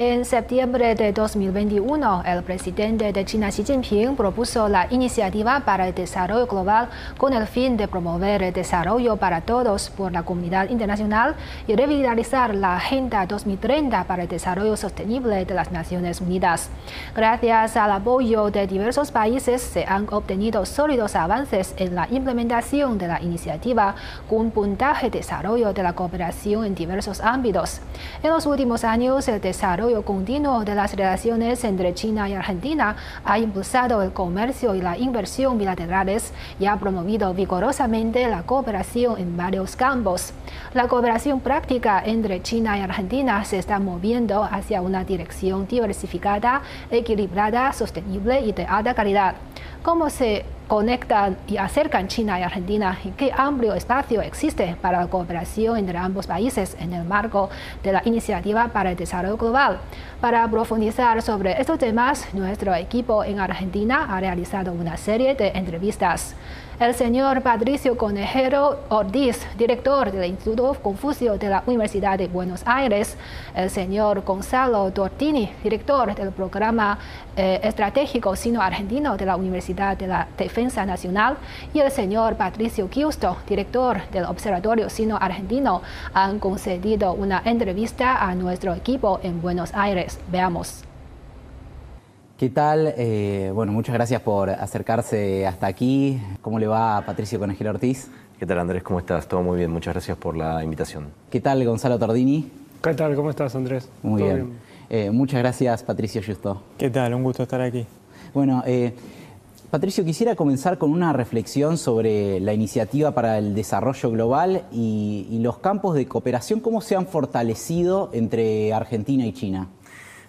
En septiembre de 2021, el presidente de China Xi Jinping propuso la iniciativa para el desarrollo global con el fin de promover el desarrollo para todos por la comunidad internacional y revitalizar la Agenda 2030 para el desarrollo sostenible de las Naciones Unidas. Gracias al apoyo de diversos países se han obtenido sólidos avances en la implementación de la iniciativa con puntaje de desarrollo de la cooperación en diversos ámbitos. En los últimos años, el desarrollo continuo de las relaciones entre China y Argentina ha impulsado el comercio y la inversión bilaterales y ha promovido vigorosamente la cooperación en varios campos. La cooperación práctica entre China y Argentina se está moviendo hacia una dirección diversificada, equilibrada, sostenible y de alta calidad. ¿Cómo se conectan y acercan China y Argentina y qué amplio espacio existe para la cooperación entre ambos países en el marco de la Iniciativa para el Desarrollo Global. Para profundizar sobre estos temas, nuestro equipo en Argentina ha realizado una serie de entrevistas el señor Patricio Conejero Ortiz, director del Instituto Confucio de la Universidad de Buenos Aires, el señor Gonzalo Tortini, director del programa eh, estratégico sino-argentino de la Universidad de la Defensa Nacional, y el señor Patricio Giusto, director del Observatorio Sino-Argentino, han concedido una entrevista a nuestro equipo en Buenos Aires. Veamos. ¿Qué tal? Eh, bueno, muchas gracias por acercarse hasta aquí. ¿Cómo le va a Patricio Conejero Ortiz? ¿Qué tal Andrés? ¿Cómo estás? Todo muy bien, muchas gracias por la invitación. ¿Qué tal Gonzalo Tordini? ¿Qué tal? ¿Cómo estás Andrés? Muy bien. Eh, muchas gracias Patricio Justo. ¿Qué tal? Un gusto estar aquí. Bueno, eh, Patricio, quisiera comenzar con una reflexión sobre la iniciativa para el desarrollo global y, y los campos de cooperación, cómo se han fortalecido entre Argentina y China.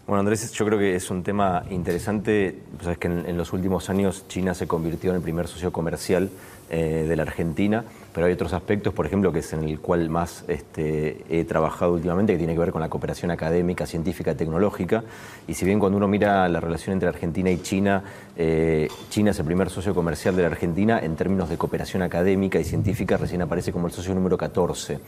Bueno, Andrés, yo creo que es un tema interesante. Sabes que en, los últimos años China se convirtió en el primer socio comercial eh, de la Argentina, pero hay otros aspectos, por ejemplo, que es en el cual más este, he trabajado últimamente, que tiene que ver con la cooperación académica, científica, tecnológica. Y si bien cuando uno mira la relación entre Argentina y China, eh, China es el primer socio comercial de la Argentina en términos de cooperación académica y científica, recién aparece como el socio número 14.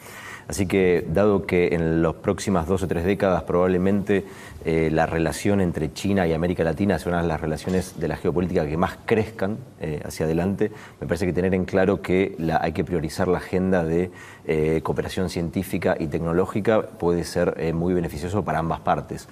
Así que, dado que en las próximas dos o tres décadas probablemente eh, la relación entre China y América Latina sea una de las relaciones de la geopolítica que más crezcan eh, hacia adelante, me parece que tener en claro que hay que priorizar la agenda de eh, cooperación científica y tecnológica puede ser muy beneficioso para ambas partes.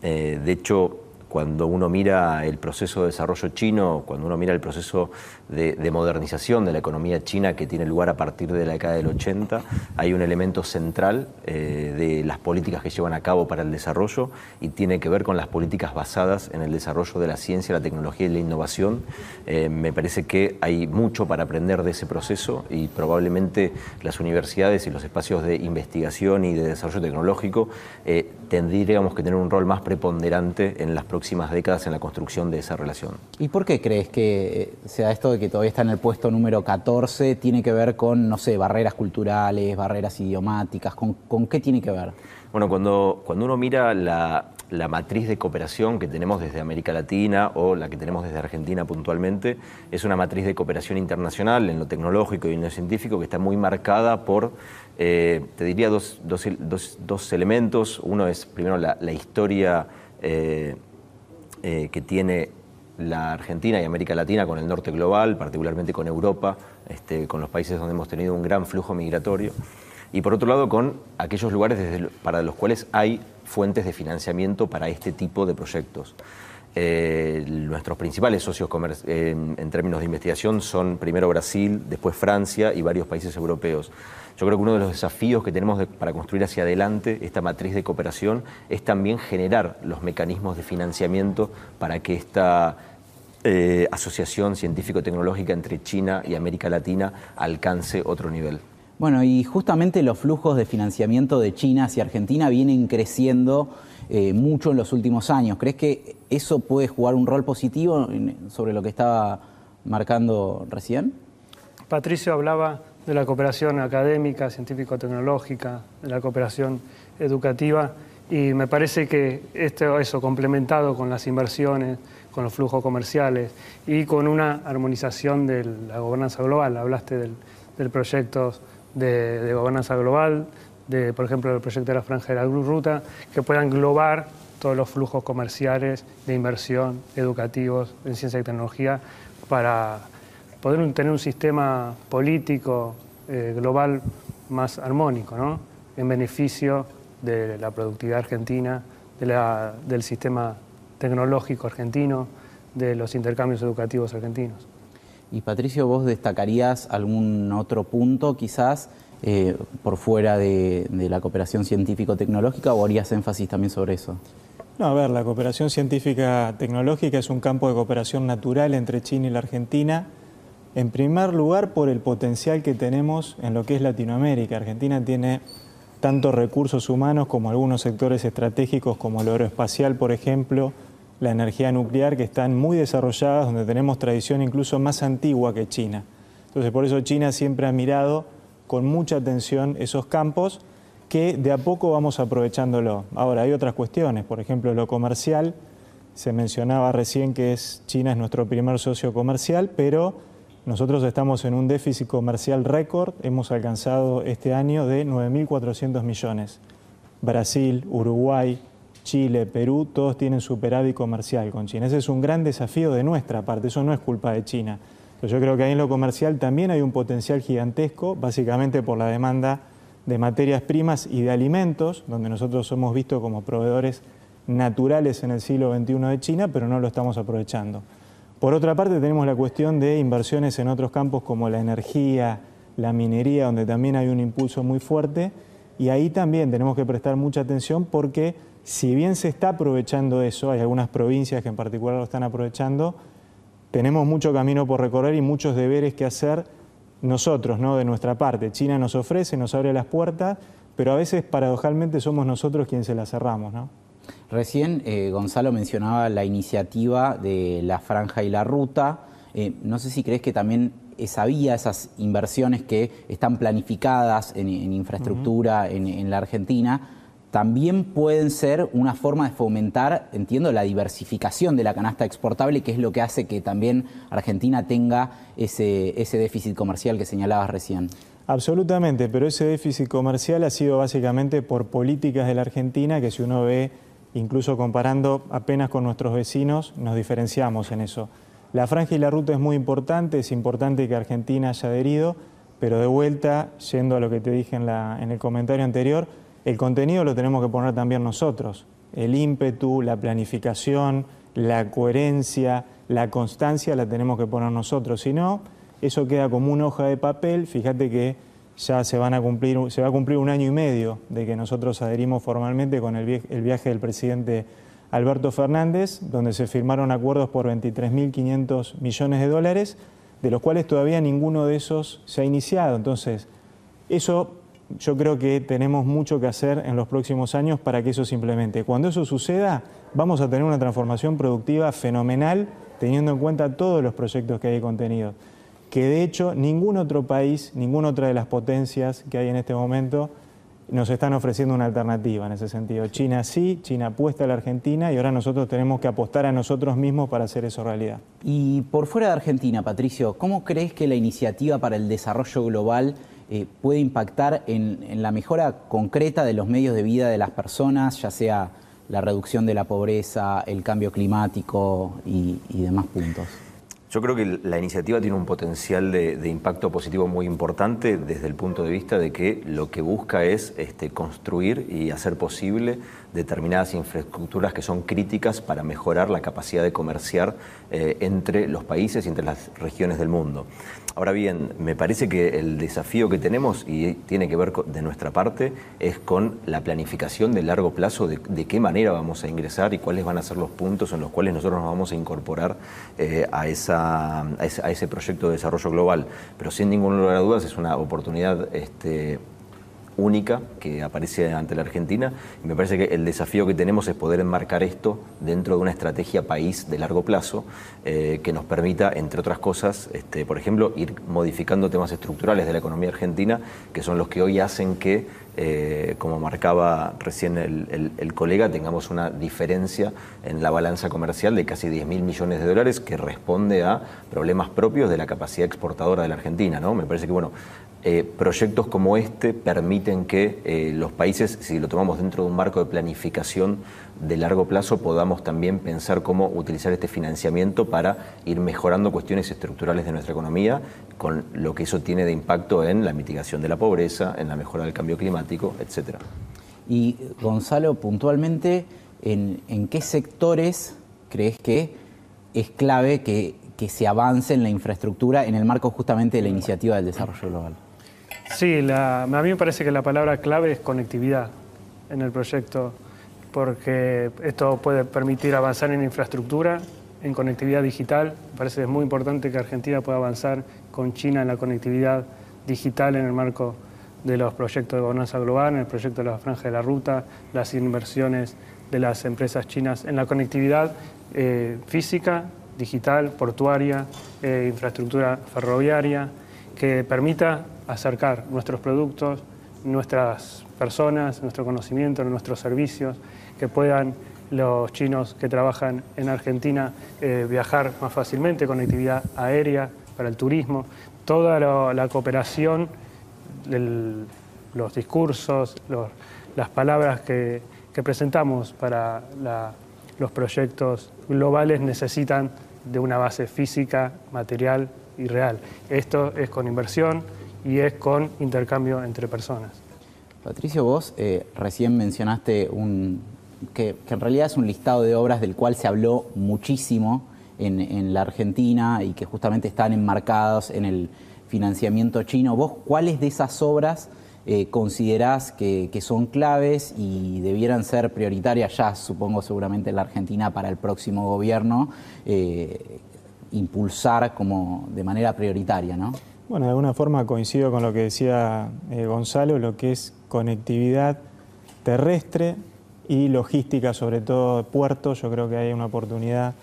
de hecho, cuando uno mira el proceso de desarrollo chino, cuando uno mira el proceso de, modernización de la economía china que tiene lugar a partir de la década del 80, hay un elemento central eh, de las políticas que llevan a cabo para el desarrollo y tiene que ver con las políticas basadas en el desarrollo de la ciencia, la tecnología y la innovación. Eh, me parece que hay mucho para aprender de ese proceso y probablemente las universidades y los espacios de investigación y de desarrollo tecnológico eh, tendríamos que tener un rol más preponderante en las próximas próximas décadas en la construcción de esa relación. ¿Y por qué crees que eh, sea esto de que todavía está en el puesto número 14 tiene que ver con, no sé, barreras culturales, barreras idiomáticas? ¿Con, con qué tiene que ver? Bueno, cuando, cuando uno mira la, la matriz de cooperación que tenemos desde América Latina o la que tenemos desde Argentina puntualmente, es una matriz de cooperación internacional en lo tecnológico y en lo científico que está muy marcada por, eh, te diría, dos, dos, dos, elementos. Uno es, primero, la, la historia eh, eh, que tiene la Argentina y América Latina con el norte global, particularmente con Europa, este, con los países donde hemos tenido un gran flujo migratorio, y por otro lado con aquellos lugares para los cuales hay fuentes de financiamiento para este tipo de proyectos. Eh, nuestros principales socios en términos de investigación son primero Brasil, después Francia y varios países europeos. Yo creo que uno de los desafíos que tenemos para construir hacia adelante esta matriz de cooperación es también generar los mecanismos de financiamiento para que esta eh, asociación científico-tecnológica entre China y América Latina alcance otro nivel. Bueno, y justamente los flujos de financiamiento de China hacia Argentina vienen creciendo eh, mucho en los últimos años. ¿Crees que eso puede jugar un rol positivo sobre lo que estaba marcando recién? Patricio hablaba de la cooperación académica, científico-tecnológica, de la cooperación educativa y me parece que esto, eso complementado con las inversiones, con los flujos comerciales y con una armonización de la gobernanza global. Hablaste del, proyecto de, gobernanza global, de, por ejemplo, el proyecto de la Franja de la Ruta, que puedan englobar todos los flujos comerciales, de inversión, educativos, en ciencia y tecnología, para poder tener un sistema político eh, global más armónico, ¿no? en beneficio de la productividad argentina, del sistema tecnológico argentino, de los intercambios educativos argentinos. Y Patricio, ¿vos destacarías algún otro punto quizás eh, por fuera de, de la cooperación científico-tecnológica o harías énfasis también sobre eso? No, a ver, la cooperación científica tecnológica es un campo de cooperación natural entre China y la Argentina. En primer lugar, por el potencial que tenemos en lo que es Latinoamérica. Argentina tiene tanto recursos humanos como algunos sectores estratégicos como el aeroespacial, por ejemplo, la energía nuclear, que están muy desarrolladas, donde tenemos tradición incluso más antigua que China. Entonces, por eso China siempre ha mirado con mucha atención esos campos que de a poco vamos aprovechándolo. Ahora, hay otras cuestiones, por ejemplo, lo comercial. Se mencionaba recién que China es nuestro primer socio comercial, pero nosotros estamos en un déficit comercial récord. Hemos alcanzado este año de 9.400 millones. Brasil, Uruguay, Chile, Perú, todos tienen superávit comercial con China. Ese es un gran desafío de nuestra parte, eso no es culpa de China. yo creo que ahí en lo comercial también hay un potencial gigantesco, básicamente por la demanda de materias primas y de alimentos, donde nosotros somos vistos como proveedores naturales en el siglo XXI de China, pero no lo estamos aprovechando. Por otra parte, tenemos la cuestión de inversiones en otros campos como la energía, la minería, donde también hay un impulso muy fuerte, y ahí también tenemos que prestar mucha atención porque si bien se está aprovechando eso, hay algunas provincias que en particular lo están aprovechando, tenemos mucho camino por recorrer y muchos deberes que hacer nosotros, ¿no? de nuestra parte. China nos ofrece, nos abre las puertas, pero a veces paradojalmente somos nosotros quienes se las cerramos. Recién eh, Gonzalo mencionaba la iniciativa de la franja y la ruta. Eh, no sé si crees que también esa vía, esas inversiones que están planificadas en, infraestructura en la Argentina, también pueden ser una forma de fomentar, entiendo, la diversificación de la canasta exportable, que es lo que hace que también Argentina tenga ese, ese déficit comercial que señalabas recién. Absolutamente, pero ese déficit comercial ha sido básicamente por políticas de la Argentina que si uno ve, incluso comparando apenas con nuestros vecinos, nos diferenciamos en eso. La franja y la ruta es muy importante, es importante que Argentina haya adherido, pero de vuelta, yendo a lo que te dije en, el comentario anterior, el contenido lo tenemos que poner también nosotros. El ímpetu, la planificación, la coherencia, la constancia la tenemos que poner nosotros. Si no, eso queda como una hoja de papel. Fíjate que ya se, va a cumplir un año y medio de que nosotros adherimos formalmente con el, el viaje del presidente Alberto Fernández, donde se firmaron acuerdos por 23.500 millones de dólares, de los cuales todavía ninguno de esos se ha iniciado. Entonces, eso yo creo que tenemos mucho que hacer en los próximos años para que eso se implemente. Cuando eso suceda, vamos a tener una transformación productiva fenomenal, teniendo en cuenta todos los proyectos que hay contenidos. Que de hecho ningún otro país, ninguna otra de las potencias que hay en este momento nos están ofreciendo una alternativa en ese sentido. China sí, China apuesta a la Argentina y ahora nosotros tenemos que apostar a nosotros mismos para hacer eso realidad. Y por fuera de Argentina, Patricio, ¿cómo crees que la iniciativa para el desarrollo global eh, puede impactar en, la mejora concreta de los medios de vida de las personas, ya sea la reducción de la pobreza, el cambio climático y, demás puntos. Yo creo que la iniciativa tiene un potencial de, impacto positivo muy importante desde el punto de vista de que lo que busca es este, construir y hacer posible determinadas infraestructuras que son críticas para mejorar la capacidad de comerciar eh, entre los países y entre las regiones del mundo. Ahora bien, me parece que el desafío que tenemos, y tiene que ver de nuestra parte, es con la planificación de largo plazo de, qué manera vamos a ingresar y cuáles van a ser los puntos en los cuales nosotros nos vamos a incorporar eh, a, esa, a, ese, proyecto de desarrollo global. Pero sin ningún lugar a dudas es una oportunidad este, única que aparece ante la Argentina y me parece que el desafío que tenemos es poder enmarcar esto dentro de una estrategia país de largo plazo eh, que nos permita, entre otras cosas, este, por ejemplo, ir modificando temas estructurales de la economía argentina que son los que hoy hacen que eh, como marcaba recién el, colega, tengamos una diferencia en la balanza comercial de casi 10 mil millones de dólares que responde a problemas propios de la capacidad exportadora de la Argentina. ¿no? Me parece que bueno, eh, proyectos como este permiten que eh, los países, si lo tomamos dentro de un marco de planificación de largo plazo, podamos también pensar cómo utilizar este financiamiento para ir mejorando cuestiones estructurales de nuestra economía, con lo que eso tiene de impacto en la mitigación de la pobreza, en la mejora del cambio climático, etc. Y Gonzalo, puntualmente, ¿en, qué sectores crees que es clave que, que se avance en la infraestructura en el marco justamente de la iniciativa del desarrollo global? Sí, a mí me parece que la palabra clave es conectividad en el proyecto, porque esto puede permitir avanzar en infraestructura, en conectividad digital. Me parece que es muy importante que Argentina pueda avanzar con China en la conectividad digital en el marco de los proyectos de gobernanza global, en el proyecto de la franja de la ruta, las inversiones de las empresas chinas en la conectividad eh, física, digital, portuaria, eh, infraestructura ferroviaria, que permita acercar nuestros productos, nuestras personas, nuestro conocimiento, nuestros servicios, que puedan los chinos que trabajan en Argentina eh, viajar más fácilmente, conectividad aérea para el turismo, toda la cooperación, los discursos, las palabras que, presentamos para los proyectos globales necesitan de una base física, material y real. Esto es con inversión, y es con intercambio entre personas. Patricio, vos eh, recién mencionaste un, que, en realidad es un listado de obras del cual se habló muchísimo en, la Argentina y que justamente están enmarcados en el financiamiento chino. ¿Vos cuáles de esas obras eh, considerás que, son claves y debieran ser prioritarias ya, supongo seguramente en la Argentina para el próximo gobierno, eh, impulsar como de manera prioritaria? ¿no? Bueno, de alguna forma coincido con lo que decía eh, Gonzalo, lo que es conectividad terrestre y logística, sobre todo puertos. Yo creo que hay una oportunidad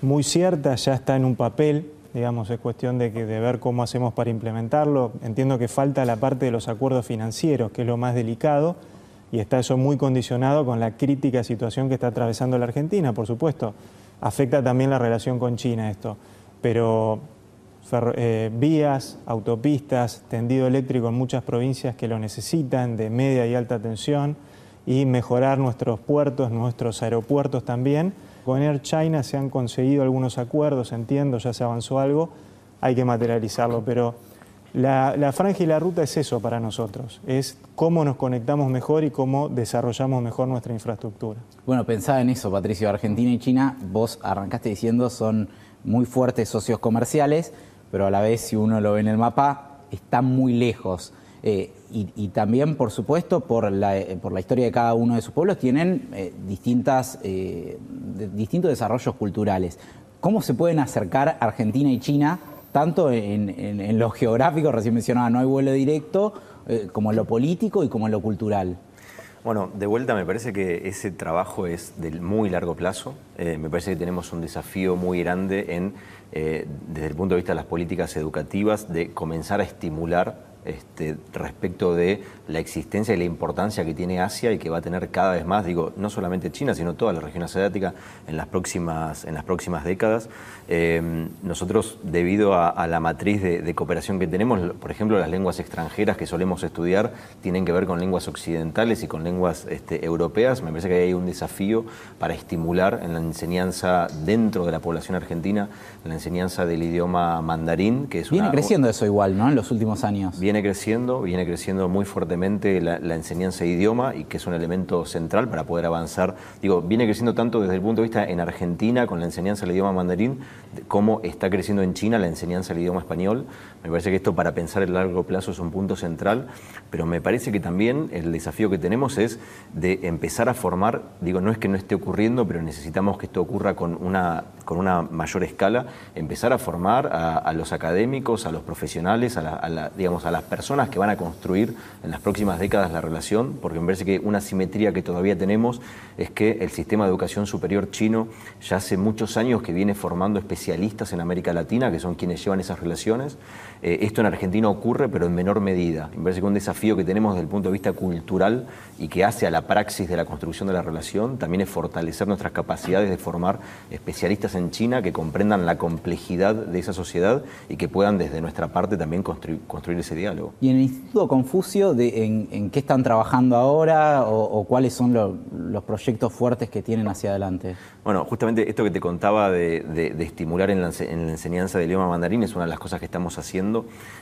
muy cierta, ya está en un papel, digamos, es cuestión de, que, de ver cómo hacemos para implementarlo. Entiendo que falta la parte de los acuerdos financieros, que es lo más delicado, y está eso muy condicionado con la crítica situación que está atravesando la Argentina, por supuesto. Afecta también la relación con China esto, pero eh, vías, autopistas, tendido eléctrico en muchas provincias que lo necesitan, de media y alta tensión, y mejorar nuestros puertos, nuestros aeropuertos también. Con Air China se han conseguido algunos acuerdos, entiendo, ya se avanzó algo, hay que materializarlo, pero la, la, franja y la ruta es eso para nosotros, es cómo nos conectamos mejor y cómo desarrollamos mejor nuestra infraestructura. Bueno, pensaba en eso, Patricio, Argentina y China, vos arrancaste diciendo son muy fuertes socios comerciales, pero a la vez si uno lo ve en el mapa, está muy lejos. Eh, y, también, por supuesto, por la, eh, por la, historia de cada uno de sus pueblos, tienen eh, distintas, distintos desarrollos culturales. ¿Cómo se pueden acercar Argentina y China, tanto en, en lo geográfico, recién mencionaba, no hay vuelo directo, como en lo político y como en lo cultural? Bueno, de vuelta me parece que ese trabajo es de muy largo plazo. me parece que tenemos un desafío muy grande en eh, desde el punto de vista de las políticas educativas, de comenzar a estimular este, respecto de la existencia y la importancia que tiene Asia y que va a tener cada vez más, digo, no solamente China, sino toda la región asiática en las próximas, en las próximas décadas. Em, nosotros, debido a, la matriz de, cooperación que tenemos, por ejemplo, las lenguas extranjeras que solemos estudiar tienen que ver con lenguas occidentales y con lenguas este, europeas. Me parece que hay un desafío para estimular en la enseñanza dentro de la población argentina, la enseñanza del idioma mandarín, que es Viene creciendo eso igual, ¿no? En los últimos años viene creciendo, viene creciendo muy fuertemente la, enseñanza de idioma y que es un elemento central para poder avanzar. Digo, viene creciendo tanto desde el punto de vista en Argentina con la enseñanza del idioma mandarín, como está creciendo en China la enseñanza del idioma español. Me parece que esto para pensar en largo plazo es un punto central, pero me parece que también el desafío que tenemos es de empezar a formar, digo, no es que no esté ocurriendo, pero necesitamos que esto ocurra con una, con una mayor escala, empezar a formar a, los académicos, a los profesionales, a, digamos, a las personas que van a construir en las próximas décadas la relación, porque me parece que una simetría que todavía tenemos es que el sistema de educación superior chino ya hace muchos años que viene formando especialistas en América Latina, que son quienes llevan esas relaciones. Eh, esto en Argentina ocurre, pero en menor medida. Me parece que un desafío que tenemos desde el punto de vista cultural y que hace a la praxis de la construcción de la relación también es fortalecer nuestras capacidades de formar especialistas en China que comprendan la complejidad de esa sociedad y que puedan desde nuestra parte también construir, ese diálogo. ¿Y en el Instituto Confucio, de, en, qué están trabajando ahora o, cuáles son los proyectos fuertes que tienen hacia adelante? Bueno, justamente esto que te contaba de, estimular en la, enseñanza del idioma mandarín es una de las cosas que estamos haciendo.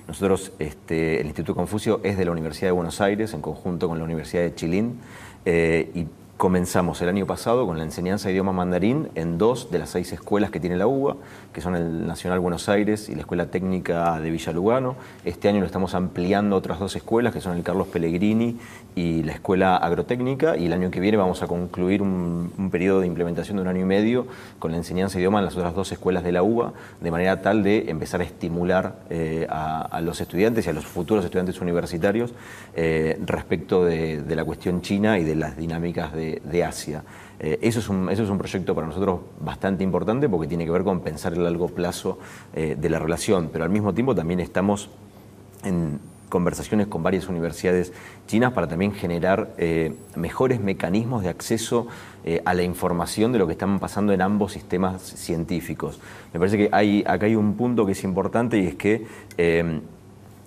Nosotros, este, el Instituto Confucio es de la Universidad de Buenos Aires, en conjunto con la Universidad de Chilín, eh, y Comenzamos el año pasado con la enseñanza de idioma mandarín en dos de las seis escuelas que tiene la UBA, que son el Nacional Buenos Aires y la Escuela Técnica de Villa Lugano. Este año lo estamos ampliando a otras dos escuelas, que son el Carlos Pellegrini y la Escuela Agrotécnica, y el año que viene vamos a concluir un, periodo de implementación de un año y medio con la enseñanza de idioma en las otras dos escuelas de la UBA, de manera tal de empezar a estimular eh, a, los estudiantes y a los futuros estudiantes universitarios eh, respecto de la cuestión china y de las dinámicas de de, Asia. Eh, eso, es un, eso es un proyecto para nosotros bastante importante porque tiene que ver con pensar el largo plazo eh, de la relación, pero al mismo tiempo también estamos en conversaciones con varias universidades chinas para también generar eh, mejores mecanismos de acceso a la información de lo que están pasando en ambos sistemas científicos. Me parece que hay, acá hay un punto que es importante y es que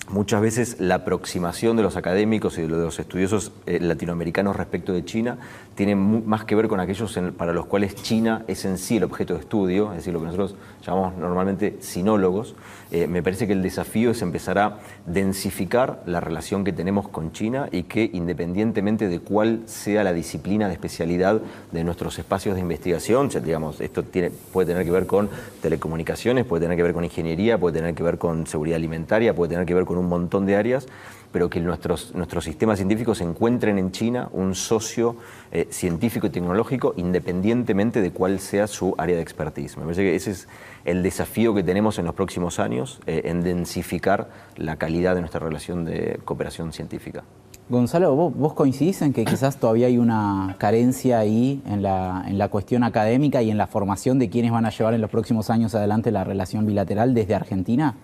Muchas veces la aproximación de los académicos y de los estudiosos latinoamericanos respecto de China tiene más que ver con aquellos para los cuales China es en sí el objeto de estudio, es decir, lo que nosotros llamamos normalmente sinólogos. Eh, me parece que el desafío es empezar a densificar la relación que tenemos con China y que independientemente de cuál sea la disciplina de especialidad de nuestros espacios de investigación, digamos, esto puede tener que ver con telecomunicaciones, puede tener que ver con ingeniería, puede tener que ver con seguridad alimentaria, puede tener que ver con un montón de áreas, pero que nuestros, nuestros sistemas científicos encuentren en China un socio eh, científico y tecnológico independientemente de cuál sea su área de expertise. Me parece que ese es el desafío que tenemos en los próximos años, eh, en densificar la calidad de nuestra relación de cooperación científica. Gonzalo, ¿vos, coincidís en que quizás todavía hay una carencia ahí en la, en la cuestión académica y en la formación de quienes van a llevar en los próximos años adelante la relación bilateral desde Argentina?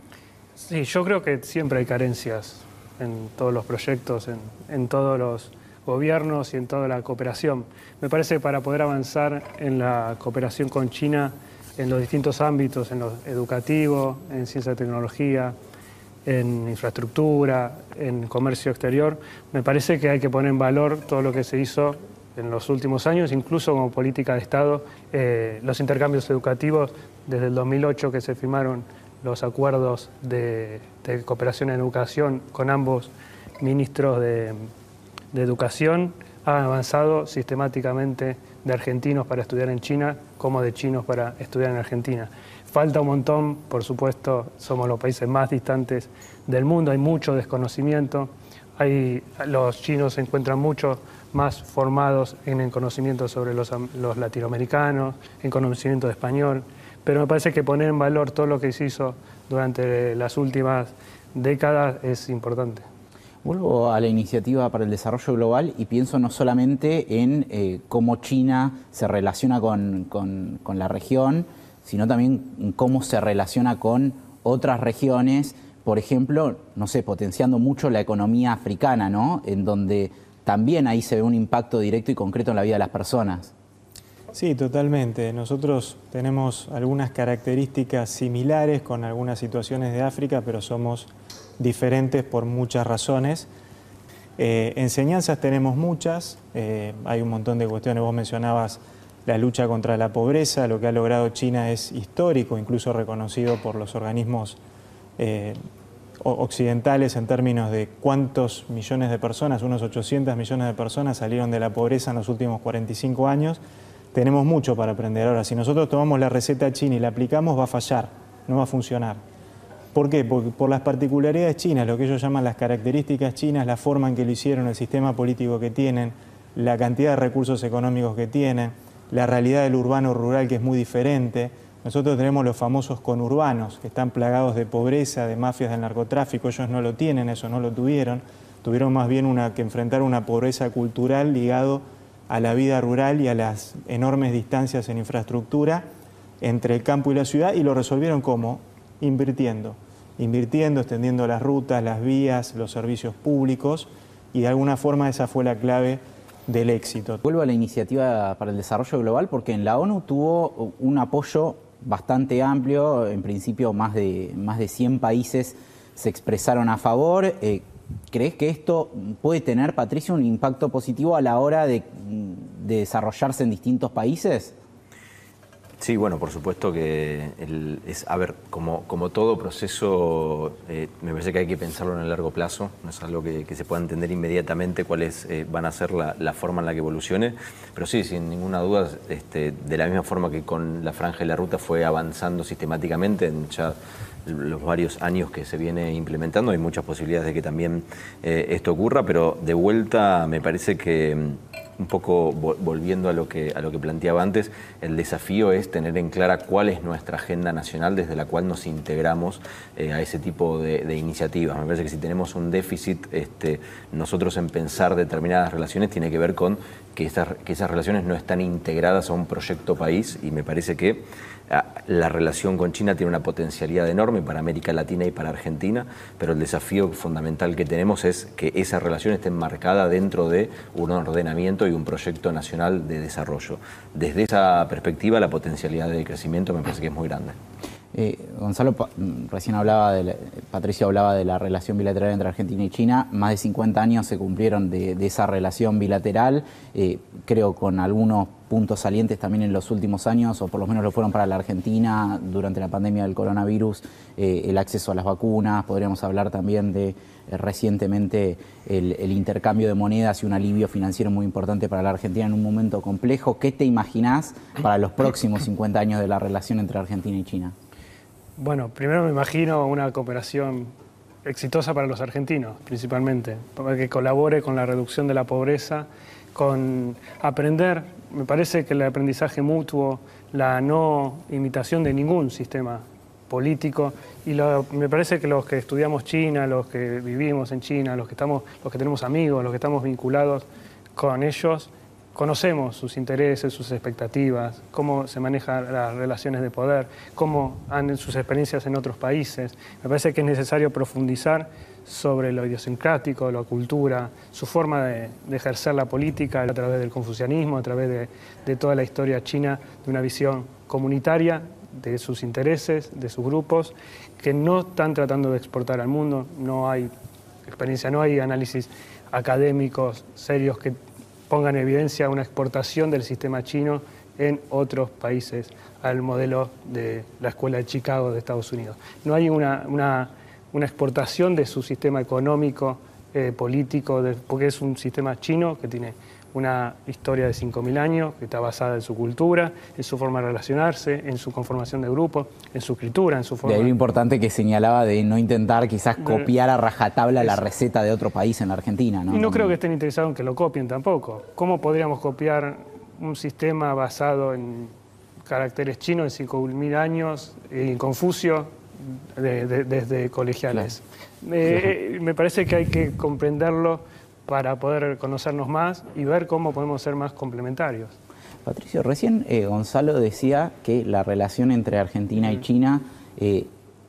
Sí, yo creo que siempre hay carencias en todos los proyectos, en, todos los gobiernos y en toda la cooperación. Me parece que para poder avanzar en la cooperación con China en los distintos ámbitos, en lo educativo, en ciencia y tecnología, en infraestructura, en comercio exterior, me parece que hay que poner en valor todo lo que se hizo en los últimos años, incluso como política de Estado, eh, los intercambios educativos desde el 2008 que se firmaron los acuerdos de, cooperación en educación con ambos ministros de, educación han avanzado sistemáticamente de argentinos para estudiar en China como de chinos para estudiar en Argentina. Falta un montón, por supuesto, somos los países más distantes del mundo, hay mucho desconocimiento, hay, los chinos se encuentran mucho más formados en el conocimiento sobre los, los latinoamericanos, en conocimiento de español, pero me parece que poner en valor todo lo que se hizo durante las últimas décadas es importante. Vuelvo a la iniciativa para el desarrollo global y pienso no solamente en eh, cómo China se relaciona con, la región, sino también en cómo se relaciona con otras regiones, por ejemplo, no sé, potenciando mucho la economía africana, ¿no? En donde también ahí se ve un impacto directo y concreto en la vida de las personas. Sí, totalmente. Nosotros tenemos algunas características similares con algunas situaciones de África, pero somos diferentes por muchas razones. Eh, enseñanzas tenemos muchas, eh, hay un montón de cuestiones, vos mencionabas la lucha contra la pobreza, lo que ha logrado China es histórico, incluso reconocido por los organismos eh, occidentales en términos de cuántos millones de personas, unos 800 millones de personas salieron de la pobreza en los últimos 45 años tenemos mucho para aprender. Ahora, si nosotros tomamos la receta china y la aplicamos, va a fallar, no va a funcionar. ¿Por qué? Porque por las particularidades chinas, lo que ellos llaman las características chinas, la forma en que lo hicieron, el sistema político que tienen, la cantidad de recursos económicos que tienen, la realidad del urbano rural que es muy diferente, Nosotros tenemos los famosos conurbanos, que están plagados de pobreza, de mafias del narcotráfico, ellos no lo tienen, eso no lo tuvieron, tuvieron más bien una, que enfrentar una pobreza cultural ligado a la vida rural y a las enormes distancias en infraestructura entre el campo y la ciudad y lo resolvieron como invirtiendo, invirtiendo, extendiendo las rutas, las vías, los servicios públicos y de alguna forma esa fue la clave del éxito. Vuelvo a la iniciativa para el desarrollo global porque en la ONU tuvo un apoyo bastante amplio, en principio más de, más de 100 países se expresaron a favor. Eh, ¿Crees que esto puede tener, Patricio, un impacto positivo a la hora de desarrollarse en distintos países? Sí, bueno, por supuesto que es, a ver, como, como todo proceso, eh, me parece que hay que pensarlo en el largo plazo, no es algo que, se pueda entender inmediatamente cuáles eh, van a ser la, forma en la que evolucione, pero sí, sin ninguna duda, este, de la misma forma que con la franja y la ruta fue avanzando sistemáticamente en ya los varios años que se viene implementando, hay muchas posibilidades de que también eh, esto ocurra, pero de vuelta me parece que un poco volviendo a lo, que, a lo que planteaba antes, el desafío es tener en clara cuál es nuestra agenda nacional desde la cual nos integramos eh, a ese tipo de, iniciativas. Me parece que si tenemos un déficit, este, nosotros en pensar determinadas relaciones tiene que ver con que esas, que esas relaciones no están integradas a un proyecto país y me parece que la relación con China tiene una potencialidad enorme para América Latina y para Argentina, pero el desafío fundamental que tenemos es que esa relación esté enmarcada dentro de un ordenamiento y un proyecto nacional de desarrollo. Desde esa perspectiva, la potencialidad de crecimiento me parece que es muy grande. Eh, Gonzalo, recién hablaba, de Patricio hablaba de la relación bilateral entre Argentina y China. Más de 50 años se cumplieron de, esa relación bilateral, eh, creo con algunos puntos salientes también en los últimos años, o por lo menos lo fueron para la Argentina durante la pandemia del coronavirus, eh, el acceso a las vacunas. Podríamos hablar también de recientemente el, el intercambio de monedas y un alivio financiero muy importante para la Argentina en un momento complejo. ¿Qué te imaginás para los próximos 50 años de la relación entre Argentina y China? Bueno, primero me imagino una cooperación exitosa para los argentinos, principalmente, para que colabore con la reducción de la pobreza, con aprender, me parece que el aprendizaje mutuo, la no imitación de ningún sistema político y me parece que los que estudiamos China, los que vivimos en China, los que estamos, los que tenemos amigos, los que estamos vinculados con ellos, conocemos sus intereses, sus expectativas, cómo se manejan las relaciones de poder, cómo han sus experiencias en otros países. Me parece que es necesario profundizar sobre lo idiosincrático, la cultura, su forma de, ejercer la política a través del confucianismo, a través de, de toda la historia china, de una visión comunitaria de sus intereses, de sus grupos, que no están tratando de exportar al mundo, no hay experiencia, no hay análisis académicos serios que ponga en evidencia una exportación del sistema chino en otros países al modelo de la Escuela de Chicago de Estados Unidos. No hay una, una, una exportación de su sistema económico, eh, político, porque es un sistema chino que tiene una historia de 5.000 años que está basada en su cultura, en su forma de relacionarse, en su conformación de grupo, en su escritura, en su forma... De ahí lo importante que señalaba de no intentar quizás copiar a rajatabla la receta de otro país en la Argentina. ¿no? Y no creo que estén interesados en que lo copien tampoco. ¿Cómo podríamos copiar un sistema basado en caracteres chinos en 5.000 años, en Confucio, desde colegiales? Eh, me parece que hay que comprenderlo para poder conocernos más y ver cómo podemos ser más complementarios. Patricio, recién eh, Gonzalo decía que la relación entre Argentina y China eh,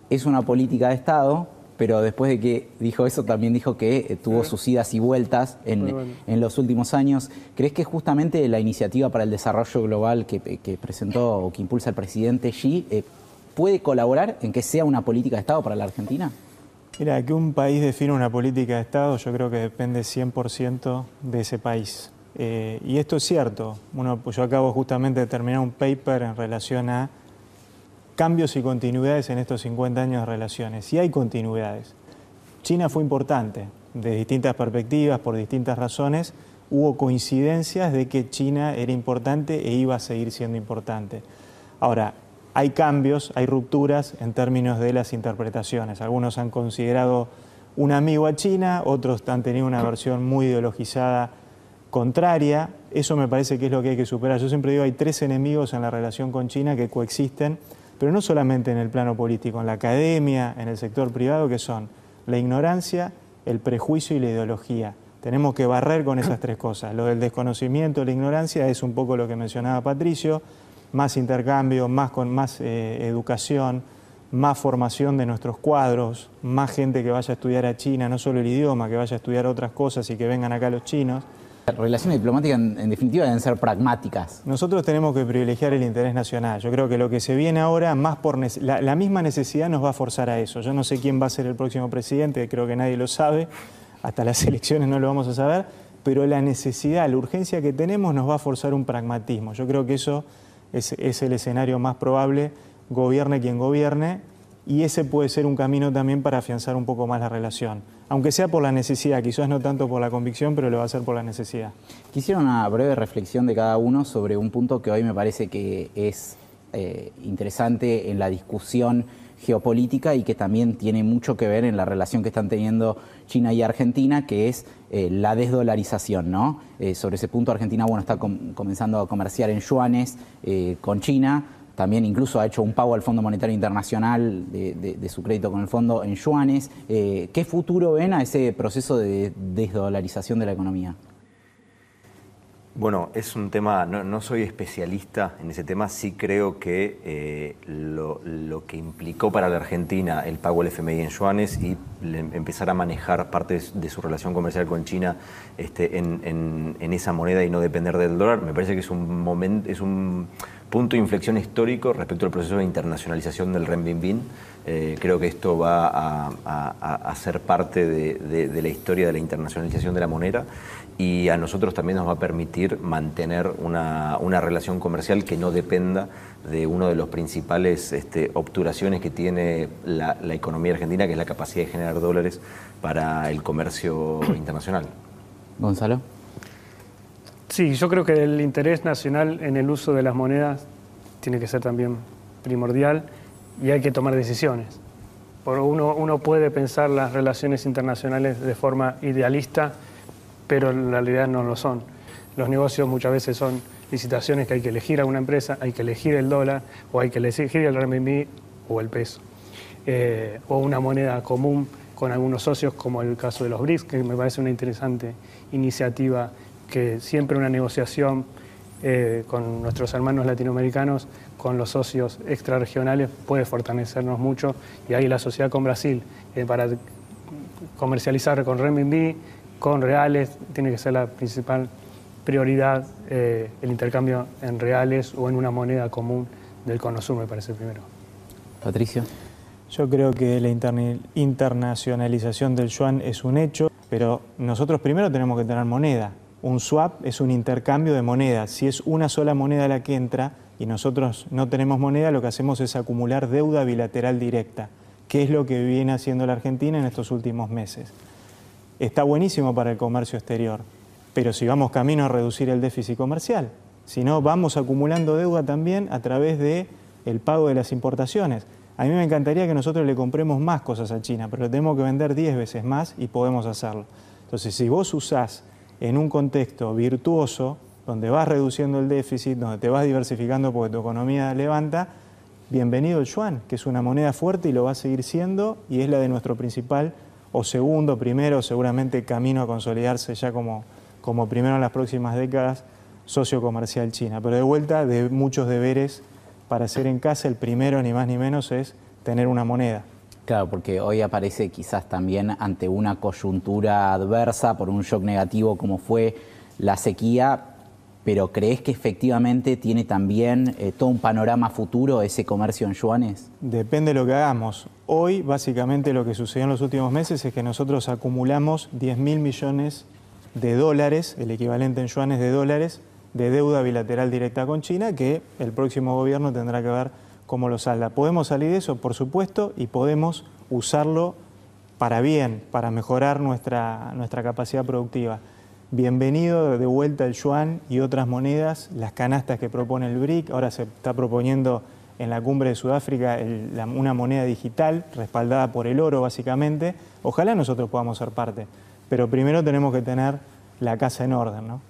es una política de Estado, pero después de que dijo eso también dijo que eh, tuvo sus idas y vueltas en, los últimos años. ¿Crees que justamente la iniciativa para el desarrollo global que, que presentó o que impulsa el presidente Xi puede colaborar en que sea una política de Estado para la Argentina? Mira, que un país define una política de Estado yo creo que depende 100% de ese país. Eh, y esto es cierto. Uno, yo acabo justamente de terminar un paper en relación a cambios y continuidades en estos 50 años de relaciones. Y hay continuidades. China fue importante, de distintas perspectivas, por distintas razones. Hubo coincidencias de que China era importante e iba a seguir siendo importante. Ahora, hay cambios, hay rupturas en términos de las interpretaciones. Algunos han considerado un amigo a China, otros han tenido una versión muy ideologizada contraria, eso me parece que es lo que hay que superar. Yo siempre digo, hay tres enemigos en la relación con China que coexisten, pero no solamente en el plano político, en la academia, en el sector privado, que son la ignorancia, el prejuicio y la ideología. Tenemos que barrer con esas tres cosas. Lo del desconocimiento, la ignorancia es un poco lo que mencionaba Patricio, más intercambio, más, con, más eh, educación, más formación de nuestros cuadros, más gente que vaya a estudiar a China, no solo el idioma, que vaya a estudiar otras cosas y que vengan acá los chinos. Las relaciones diplomáticas, en, definitiva, deben ser pragmáticas. Nosotros tenemos que privilegiar el interés nacional. Yo creo que lo que se viene ahora, más por la, la misma necesidad nos va a forzar a eso. Yo no sé quién va a ser el próximo presidente, creo que nadie lo sabe, hasta las elecciones no lo vamos a saber, pero la necesidad, la urgencia que tenemos nos va a forzar un pragmatismo. Yo creo que eso es, es el escenario más probable, gobierne quien gobierne, y ese puede ser un camino también para afianzar un poco más la relación, aunque sea por la necesidad, quizás no tanto por la convicción, pero lo va a ser por la necesidad. Quisiera una breve reflexión de cada uno sobre un punto que hoy me parece que es eh, interesante en la discusión geopolítica y que también tiene mucho que ver en la relación que están teniendo China y Argentina, que es eh, la desdolarización, ¿no? Eh, sobre ese punto Argentina, bueno, está comenzando a comerciar en yuanes eh, con China, también incluso ha hecho un pago al Fondo Monetario Internacional de, su crédito con el fondo en yuanes. ¿Qué futuro ven a ese proceso de desdolarización de la economía? Bueno, es un tema, no, soy especialista en ese tema, sí creo que eh, lo, que implicó para la Argentina el pago del FMI en yuanes y empezar a manejar parte de, su relación comercial con China este, en, esa moneda y no depender del dólar, me parece que es un, momento, es un punto de inflexión histórico respecto al proceso de internacionalización del renminbi. Eh, creo que esto va a, ser parte de, la historia de la internacionalización de la moneda y a nosotros también nos va a permitir mantener una, relación comercial que no dependa de uno de los principales este, obturaciones que tiene la, economía argentina, que es la capacidad de generar dólares para el comercio internacional. Gonzalo. Sí, yo creo que el interés nacional en el uso de las monedas tiene que ser también primordial y hay que tomar decisiones. Uno, uno puede pensar las relaciones internacionales de forma idealista, pero en realidad no lo son. Los negocios muchas veces son licitaciones que hay que elegir a una empresa, hay que elegir el dólar o hay que elegir el renminbi o el peso. Eh, o una moneda común con algunos socios, como el caso de los BRICS, que me parece una interesante iniciativa que siempre una negociación eh, con nuestros hermanos latinoamericanos, con los socios extrarregionales, puede fortalecernos mucho. Y ahí la sociedad con Brasil, eh, para comercializar con renminbi, con reales, tiene que ser la principal prioridad eh, el intercambio en reales o en una moneda común del cono me parece primero. Patricio. Yo creo que la internacionalización del yuan es un hecho, pero nosotros primero tenemos que tener moneda. Un swap es un intercambio de moneda. Si es una sola moneda la que entra y nosotros no tenemos moneda, lo que hacemos es acumular deuda bilateral directa, que es lo que viene haciendo la Argentina en estos últimos meses está buenísimo para el comercio exterior, pero si vamos camino a reducir el déficit comercial, si no vamos acumulando deuda también a través de el pago de las importaciones. A mí me encantaría que nosotros le compremos más cosas a China, pero tenemos que vender 10 veces más y podemos hacerlo. Entonces, si vos usás en un contexto virtuoso, donde vas reduciendo el déficit, donde te vas diversificando porque tu economía levanta, bienvenido el yuan, que es una moneda fuerte y lo va a seguir siendo y es la de nuestro principal o segundo, primero, seguramente camino a consolidarse ya como, como primero en las próximas décadas, socio comercial China. Pero de vuelta, de muchos deberes para hacer en casa, el primero, ni más ni menos, es tener una moneda. Claro, porque hoy aparece quizás también ante una coyuntura adversa por un shock negativo como fue la sequía, pero ¿crees que efectivamente tiene también eh, todo un panorama futuro ese comercio en yuanes? Depende de lo que hagamos. Hoy, básicamente, lo que sucedió en los últimos meses es que nosotros acumulamos 10 mil millones de dólares, el equivalente en yuanes de dólares, de deuda bilateral directa con China, que el próximo gobierno tendrá que ver cómo lo salda. Podemos salir de eso, por supuesto, y podemos usarlo para bien, para mejorar nuestra, nuestra capacidad productiva. Bienvenido de vuelta el yuan y otras monedas, las canastas que propone el BRIC. Ahora se está proponiendo en la cumbre de Sudáfrica una moneda digital respaldada por el oro, básicamente. Ojalá nosotros podamos ser parte, pero primero tenemos que tener la casa en orden, ¿no?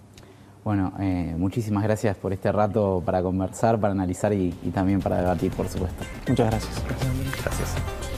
Bueno, eh, muchísimas gracias por este rato para conversar, para analizar y, y también para debatir, por supuesto. Muchas gracias. Gracias.